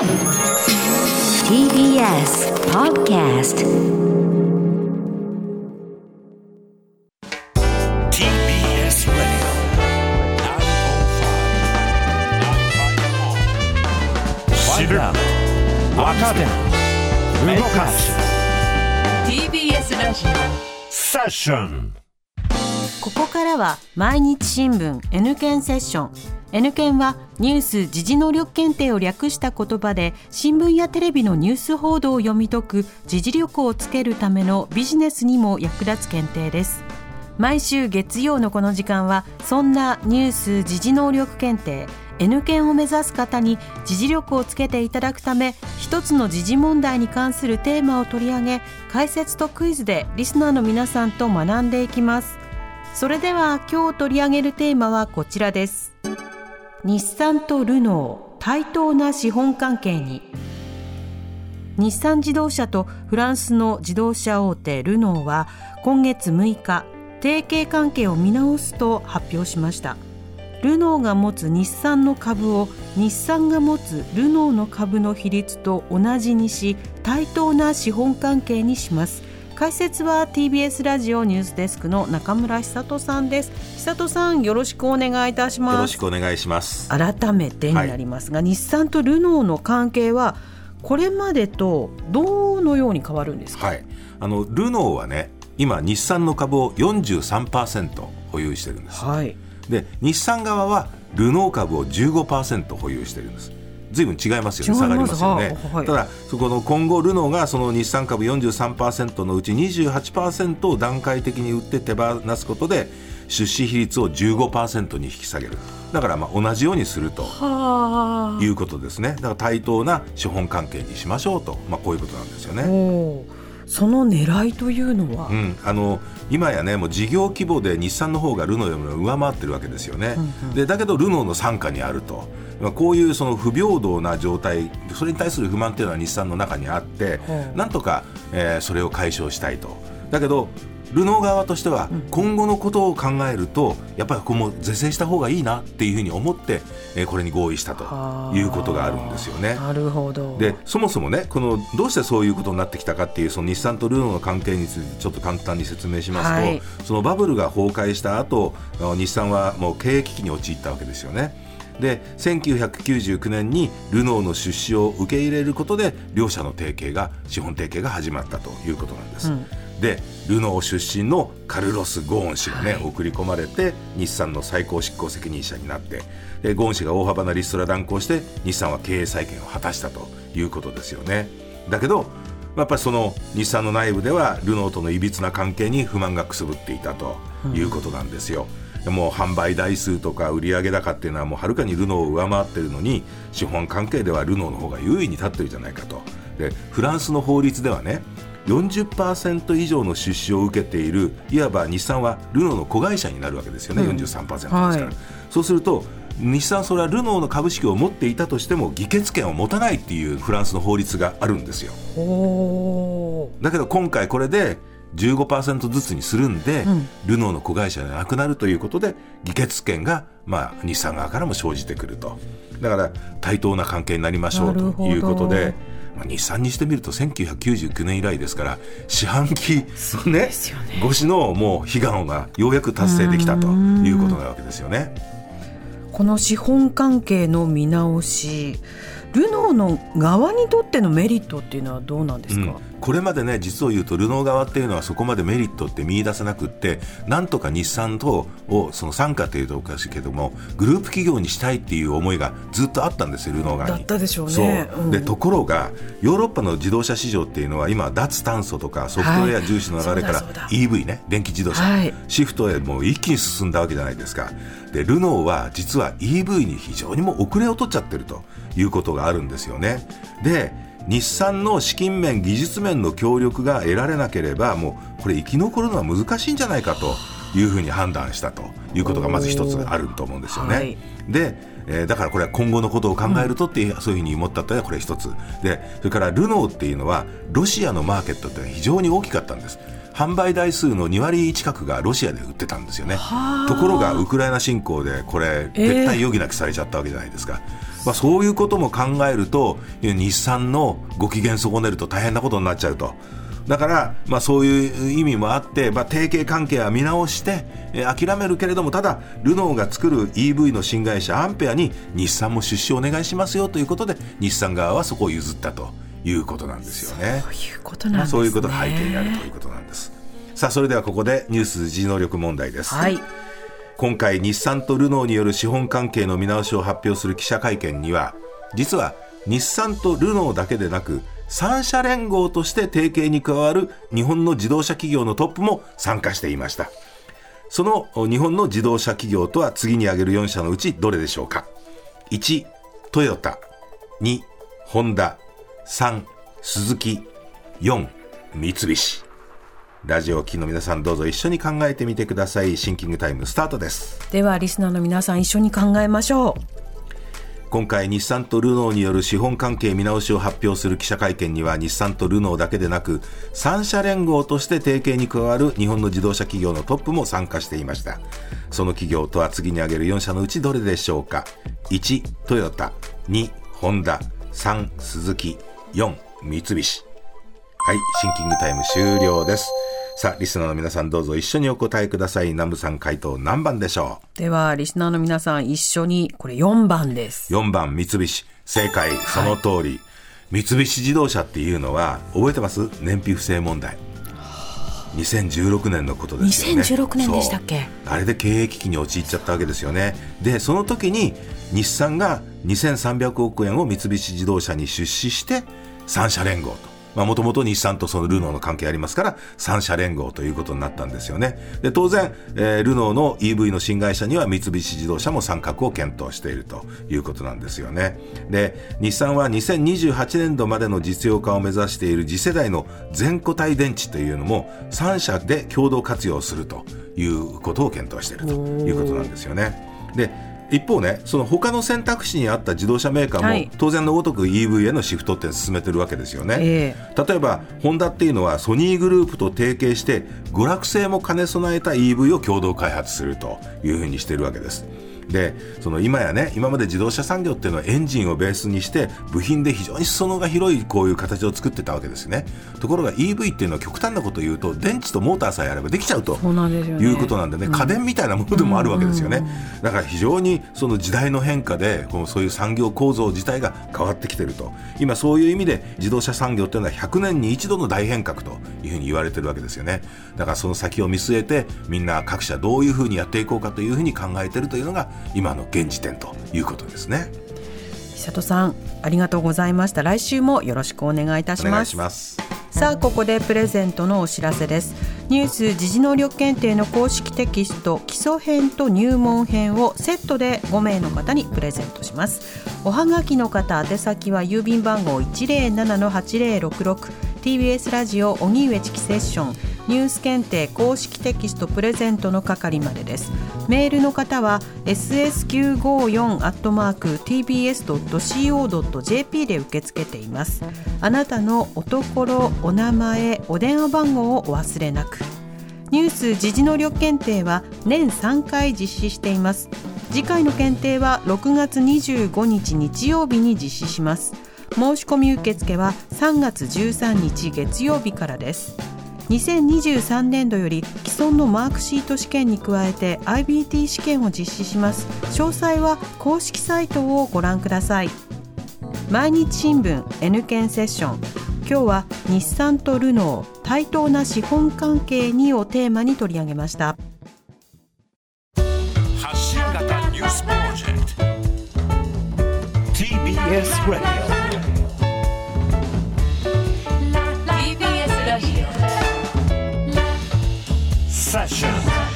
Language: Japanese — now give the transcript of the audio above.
TBS Podcast TBS Radio. 知る若手動かす TBS ラジセッションここからは毎日新聞 N 検セッション N 検はニュース・時事能力検定を略した言葉で新聞やテレビのニュース報道を読み解く時事力をつけるためのビジネスにも役立つ検定です。毎週月曜のこの時間はそんなニュース・時事能力検定。N 検を目指す方に時事力をつけていただくため一つの時事問題に関するテーマを取り上げ解説とクイズでリスナーの皆さんと学んでいきます。それでは今日取り上げるテーマはこちらです。日産とルノー対等な資本関係に。日産自動車とフランスの自動車大手ルノーは今月6日提携関係を見直すと発表しました。ルノーが持つ日産の株を日産が持つルノーの株の比率と同じにし対等な資本関係にします。解説は TBS ラジオニュースデスクの中村久人さんです久人さんよろしくお願いいたしますよろしくお願いします。改めてになりますが、日産とルノーの関係はこれまでとどのように変わるんですか、はい、あのルノーはね、今日産の株を43%保有してるんです。はいで、日産側はルノー株を15%保有してるんです。ずいぶん違いますよね、下がりますよね。はいただ、そこの今後、ルノーがその日産株43%のうち28%を段階的に売って手放すことで、出資比率を15%に引き下げる。だからまあ同じようにするとはあいうことですね。だから対等な資本関係にしましょうと、まあこういうことなんですよね。その狙いというのは、うん、あの今やねもう事業規模で日産の方がルノーよりも上回ってるわけですよね、でだけどルノーの傘下にあると、まあ、こういうその不平等な状態それに対する不満っていうのは日産の中にあって、ほう。なんとか、えーそれを解消したいと。だけどルノー側としては今後のことを考えるとやっぱりここも是正した方がいいなっていうふうに思って、えーこれに合意したということがあるんですよね。なるほどでそもそもねこのどうしてそういうことになってきたかっていうその日産とルノーの関係についてちょっと簡単に説明しますと、はいそのバブルが崩壊した後日産はもう経営危機に陥ったわけですよね。で1999年にルノーの出資を受け入れることで両社の提携が資本提携が始まったということなんです。でルノー出身のカルロス・ゴーン氏がね、送り込まれて日産の最高執行責任者になってでゴーン氏が大幅なリストラ断行して日産は経営再建を果たしたということですよね。だけどやっぱりその日産の内部ではルノーとのいびつな関係に不満がくすぶっていたということなんですよ。でもう販売台数とか売上高っていうのはもうはるかにルノーを上回ってるのに資本関係ではルノーの方が優位に立ってるじゃないかとでフランスの法律ではね40%以上の出資を受けているいわば日産はルノーの子会社になるわけですよね、43%ですから、はい。そうすると日産それはルノーの株式を持っていたとしても議決権を持たないっていうフランスの法律があるんですよ。だけど今回これで15%ずつにするんで、ルノーの子会社でなくなるということで議決権が、まあ、日産側からも生じてくると。だから対等な関係になりましょうということで、まあ、日産にしてみると1999年以来ですから四半期、ね越しのもう悲願がようやく達成できたということなわけですよね。この資本関係の見直しルノーの側にとってのメリットっていうのはどうなんですか、うんこれまでね実を言うとルノー側っていうのはそこまでメリットって見出せなくってなんとか日産とをその傘下というとおかしいけどもグループ企業にしたいっていう思いがずっとあったんですよルノー側に。だったでしょうね。そう。うん。でところがヨーロッパの自動車市場っていうのは今脱炭素とかソフトウェア重視の流れからはい EV ね電気自動車、はい。シフトへもう一気に進んだわけじゃないですか。でルノーは実は EV に非常にもう遅れを取っちゃってるということがあるんですよね。で日産の資金面技術面の協力が得られなければもうこれ生き残るのは難しいんじゃないかというふうに判断したということがまず一つあると思うんですよね。はい。で、えーだからこれは今後のことを考えるとっていう、そういうふうに思ったというのはこれ一つ。でそれからルノーっていうのはロシアのマーケットって非常に大きかったんです販売台数の2割近くがロシアで売ってたんですよね。ところがウクライナ侵攻でこれ撤退余儀なくされちゃったわけじゃないですか、まあ、そういうことも考えると日産のご機嫌損ねると大変なことになっちゃうと。だから、まあ、そういう意味もあって、まあ、提携関係は見直して、えー諦めるけれどもただルノーが作る EV の新会社アンペアに日産も出資をお願いしますよということで日産側はそこを譲ったということなんですよね。そういうことなんまあ。そういうことが背景にあるということなんです。さあそれではここでニュース自能力問題です。はい。今回日産とルノーによる資本関係の見直しを発表する記者会見には実は日産とルノーだけでなく3社連合として提携に加わる日本の自動車企業のトップも参加していましたその日本の自動車企業とは次に挙げる4社のうちどれでしょうか？1トヨタ2ホンダ3スズキ4三菱。ラジオを聴きの皆さんどうぞ一緒に考えてみてください。シンキングタイムスタートです。ではリスナーの皆さん一緒に考えましょう。今回日産とルノーによる資本関係見直しを発表する記者会見には日産とルノーだけでなく3社連合として提携に加わる日本の自動車企業のトップも参加していました。その企業とは次に挙げる4社のうちどれでしょうか？1トヨタ。2ホンダ。3スズキ4三菱。はいシンキングタイム終了です。さあリスナーの皆さんどうぞ一緒にお答えください。南部さん回答何番でしょう？ではリスナーの皆さん一緒にこれ4番です。4番三菱。正解その通り、三菱自動車っていうのは覚えてます？燃費不正問題2016年のことですよね。2016年でしたっけ？あれで経営危機に陥っちゃったわけですよね。でその時に日産が2300億円を三菱自動車に出資して3社連合ともともと日産とそのルノーの関係ありますから3社連合ということになったんですよね。で当然、えールノーの EV の新会社には三菱自動車も参画を検討しているということなんですよね。で日産は2028年度までの実用化を目指している次世代の全固体電池というのも3社で共同活用するということを検討しているということなんですよね。で一方ね、その他の選択肢にあった自動車メーカーも、はい当然のごとく EV へのシフトって進めてるわけですよね。え例えば、ホンダっていうのはソニーグループと提携して、娯楽性も兼ね備えた EV を共同開発するというふうにしているわけです。でその今やね今まで自動車産業っていうのはエンジンをベースにして部品で非常に裾野が広いこういう形を作ってたわけですね。ところが EV っていうのは極端なことを言うと電池とモーターさえあればできちゃうとそうなんですよね。いうことなんでね、家電みたいなものでもあるわけですよね、だから非常にその時代の変化でこのそういう産業構造自体が変わってきてると。今そういう意味で自動車産業っていうのは100年に一度の大変革というふうに言われてるわけですよね。だからその先を見据えてみんな各社どういうふうにやっていこうかというふうに考えてるというのが今の現時点ということですね。久戸さんありがとうございました。来週もよろしくお願いいたします。さあここでプレゼントのお知らせです。ニュース時事能力検定の公式テキスト基礎編と入門編をセットで5名の方にプレゼントします。おはがきの方宛先は郵便番号 107-8066TBS ラジオ荻上チキセッションニュース検定公式テキストプレゼントの係までです。メールの方は ss954-tbs.co.jp で受け付けています。あなたのおところお名前お電話番号をお忘れなく。ニュース時事能力検定は年3回実施しています。次回の検定は6月25日日曜日に実施します。申し込み受付は3月13日月曜日からです。2023年度より既存のマークシート試験に加えて IBT 試験を実施します。詳細は公式サイトをご覧ください。毎日新聞 N 検セッション。今日は日産とルノー対等な資本関係にをテーマに取り上げました。発信型ニュースプロジェクト。TBS Radio passion.